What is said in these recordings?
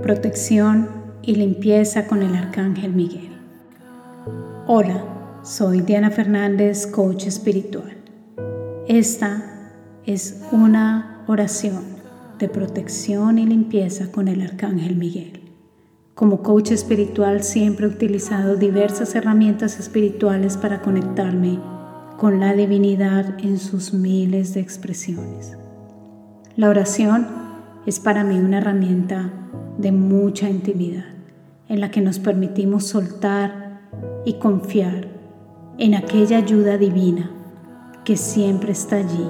protección y limpieza con el Arcángel Miguel. Hola, soy Diana Fernández, coach espiritual. Esta es una oración de protección y limpieza con el Arcángel Miguel. Como coach espiritual siempre he utilizado diversas herramientas espirituales para conectarme con la divinidad en sus miles de expresiones. La oración es para mí una herramienta de mucha intimidad, en la que nos permitimos soltar y confiar en aquella ayuda divina que siempre está allí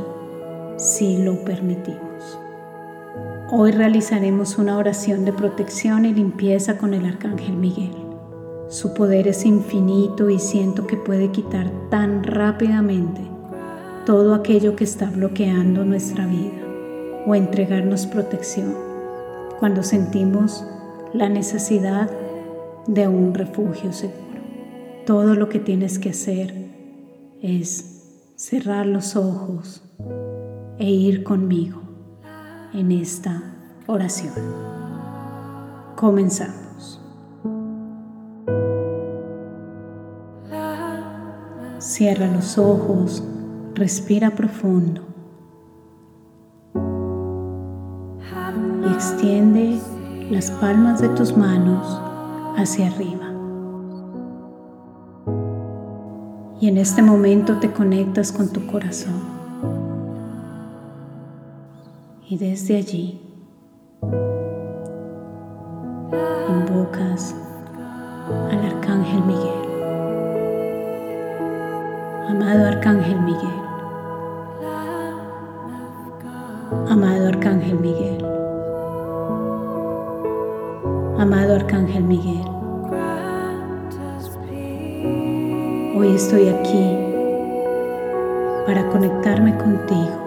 si lo permitimos. Hoy realizaremos una oración de protección y limpieza con el Arcángel Miguel. Su poder es infinito y siento que puede quitar tan rápidamente todo aquello que está bloqueando nuestra vida o entregarnos protección cuando sentimos la necesidad de un refugio seguro. Todo lo que tienes que hacer es cerrar los ojos e ir conmigo en esta oración. Comenzamos. Cierra los ojos, respira profundo extiende las palmas de tus manos hacia arriba. Y en este momento te conectas con tu corazón. Y desde allí invocas al Arcángel Miguel. Amado Arcángel Miguel. Amado Arcángel Miguel. Amado Arcángel Miguel, hoy estoy aquí para conectarme contigo,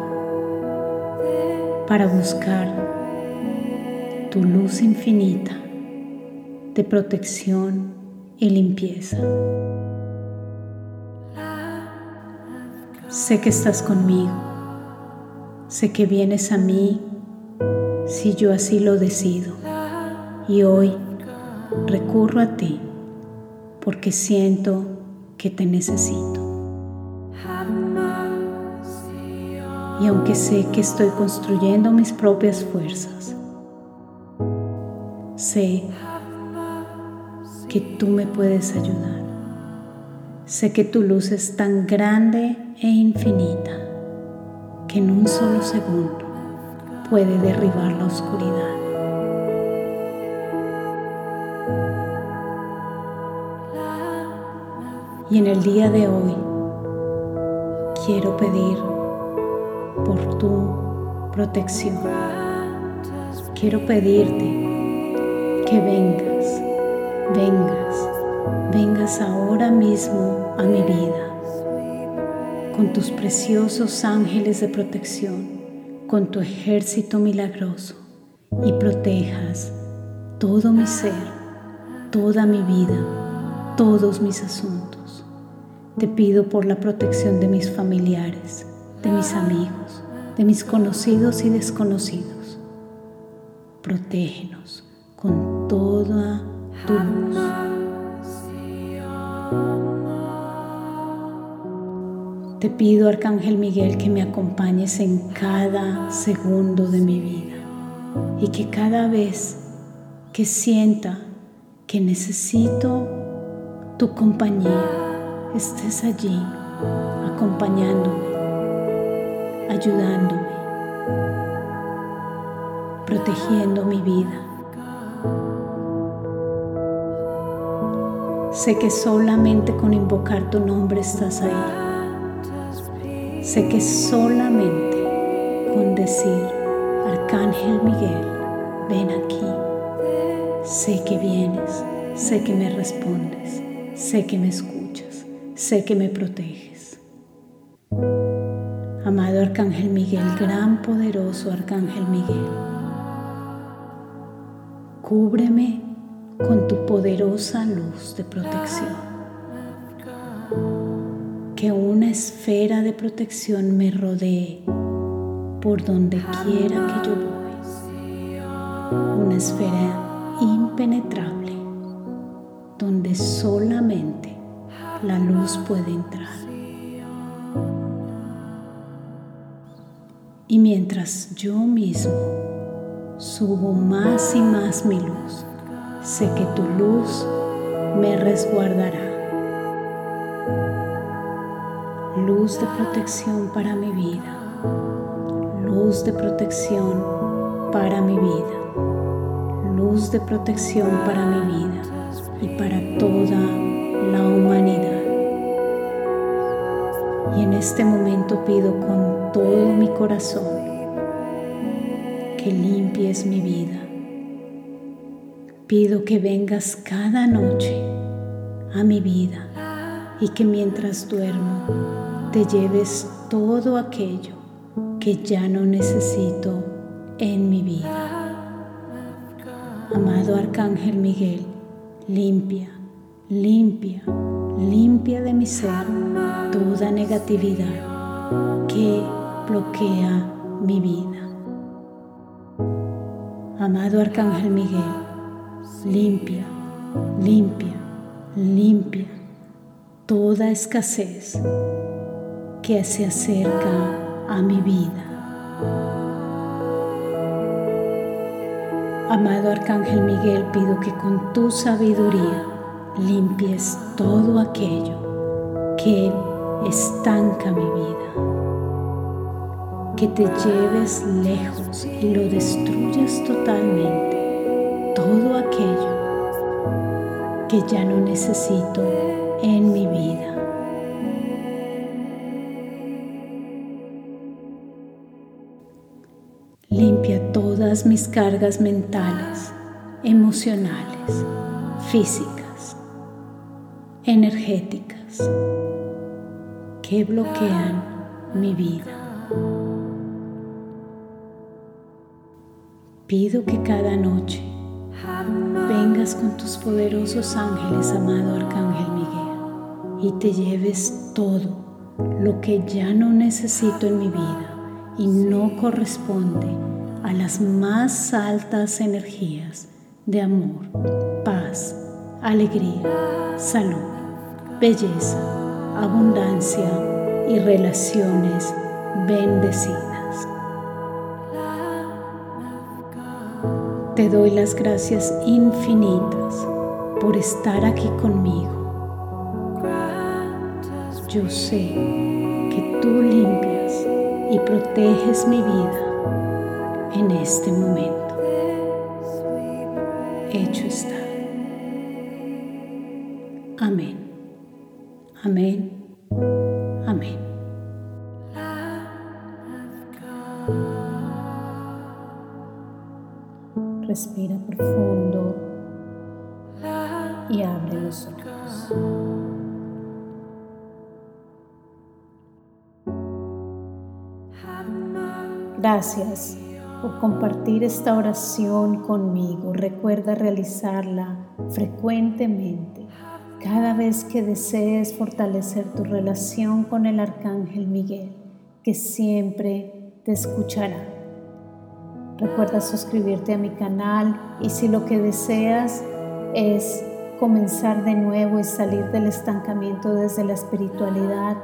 para buscar tu luz infinita de protección y limpieza. Sé que estás conmigo, sé que vienes a mí si yo así lo decido y hoy recurro a ti porque siento que te necesito. Y aunque sé que estoy construyendo mis propias fuerzas, sé que tú me puedes ayudar. Sé que tu luz es tan grande e infinita que en un solo segundo puede derribar la oscuridad. Y en el día de hoy quiero pedir por tu protección. Quiero pedirte que vengas, vengas, vengas ahora mismo a mi vida con tus preciosos ángeles de protección, con tu ejército milagroso y protejas todo mi ser, toda mi vida, todos mis asuntos. Te pido por la protección de mis familiares, de mis amigos, de mis conocidos y desconocidos. Protégenos con toda tu luz. Te pido, Arcángel Miguel, que me acompañes en cada segundo de mi vida y que cada vez que sienta que necesito tu compañía, estés allí acompañándome, ayudándome, protegiendo mi vida. Sé que solamente con invocar tu nombre estás ahí. Sé que solamente con decir, Arcángel Miguel, ven aquí. Sé que vienes, sé que me respondes, sé que me escuchas sé que me proteges. Amado Arcángel Miguel, gran poderoso Arcángel Miguel, cúbreme con tu poderosa luz de protección. Que una esfera de protección me rodee por donde quiera que yo voy. Una esfera impenetrable donde solamente la luz puede entrar. Y mientras yo mismo subo más y más mi luz, sé que tu luz me resguardará. Luz de protección para mi vida. Luz de protección para mi vida. Luz de protección para mi vida y para toda la humanidad. Y en este momento pido con todo mi corazón que limpies mi vida. Pido que vengas cada noche a mi vida y que mientras duermo te lleves todo aquello que ya no necesito en mi vida. Amado Arcángel Miguel, limpia, limpia, limpia de mi ser toda negatividad que bloquea mi vida. Amado Arcángel Miguel, limpia, limpia, limpia toda escasez que se acerca a mi vida. Amado Arcángel Miguel, pido que con tu sabiduría limpies todo aquello que estanca mi vida. Que te lleves lejos y lo destruyas totalmente. Todo aquello que ya no necesito en mi vida. Limpia todas mis cargas mentales, emocionales, físicas, energéticas que bloquean mi vida. Pido que cada noche vengas con tus poderosos ángeles, amado Arcángel Miguel, y te lleves todo lo que ya no necesito en mi vida y no corresponde a las más altas energías de amor, paz, alegría, salud, belleza, abundancia y relaciones bendecidas. Te doy las gracias infinitas por estar aquí conmigo. Yo sé que tú limpias y proteges mi vida en este momento. Hecho está. Amén. Amén. Amén. Respira profundo y abre los ojos. Gracias por compartir esta oración conmigo. Recuerda realizarla frecuentemente cada vez que desees fortalecer tu relación con el Arcángel Miguel, que siempre te escuchará. Recuerda suscribirte a mi canal y si lo que deseas es comenzar de nuevo y salir del estancamiento desde la espiritualidad,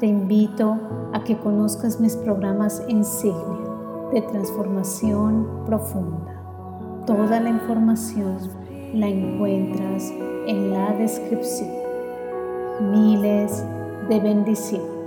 te invito a que conozcas mis programas insignia de transformación profunda. Toda la información la encuentras en la descripción. Miles de bendiciones.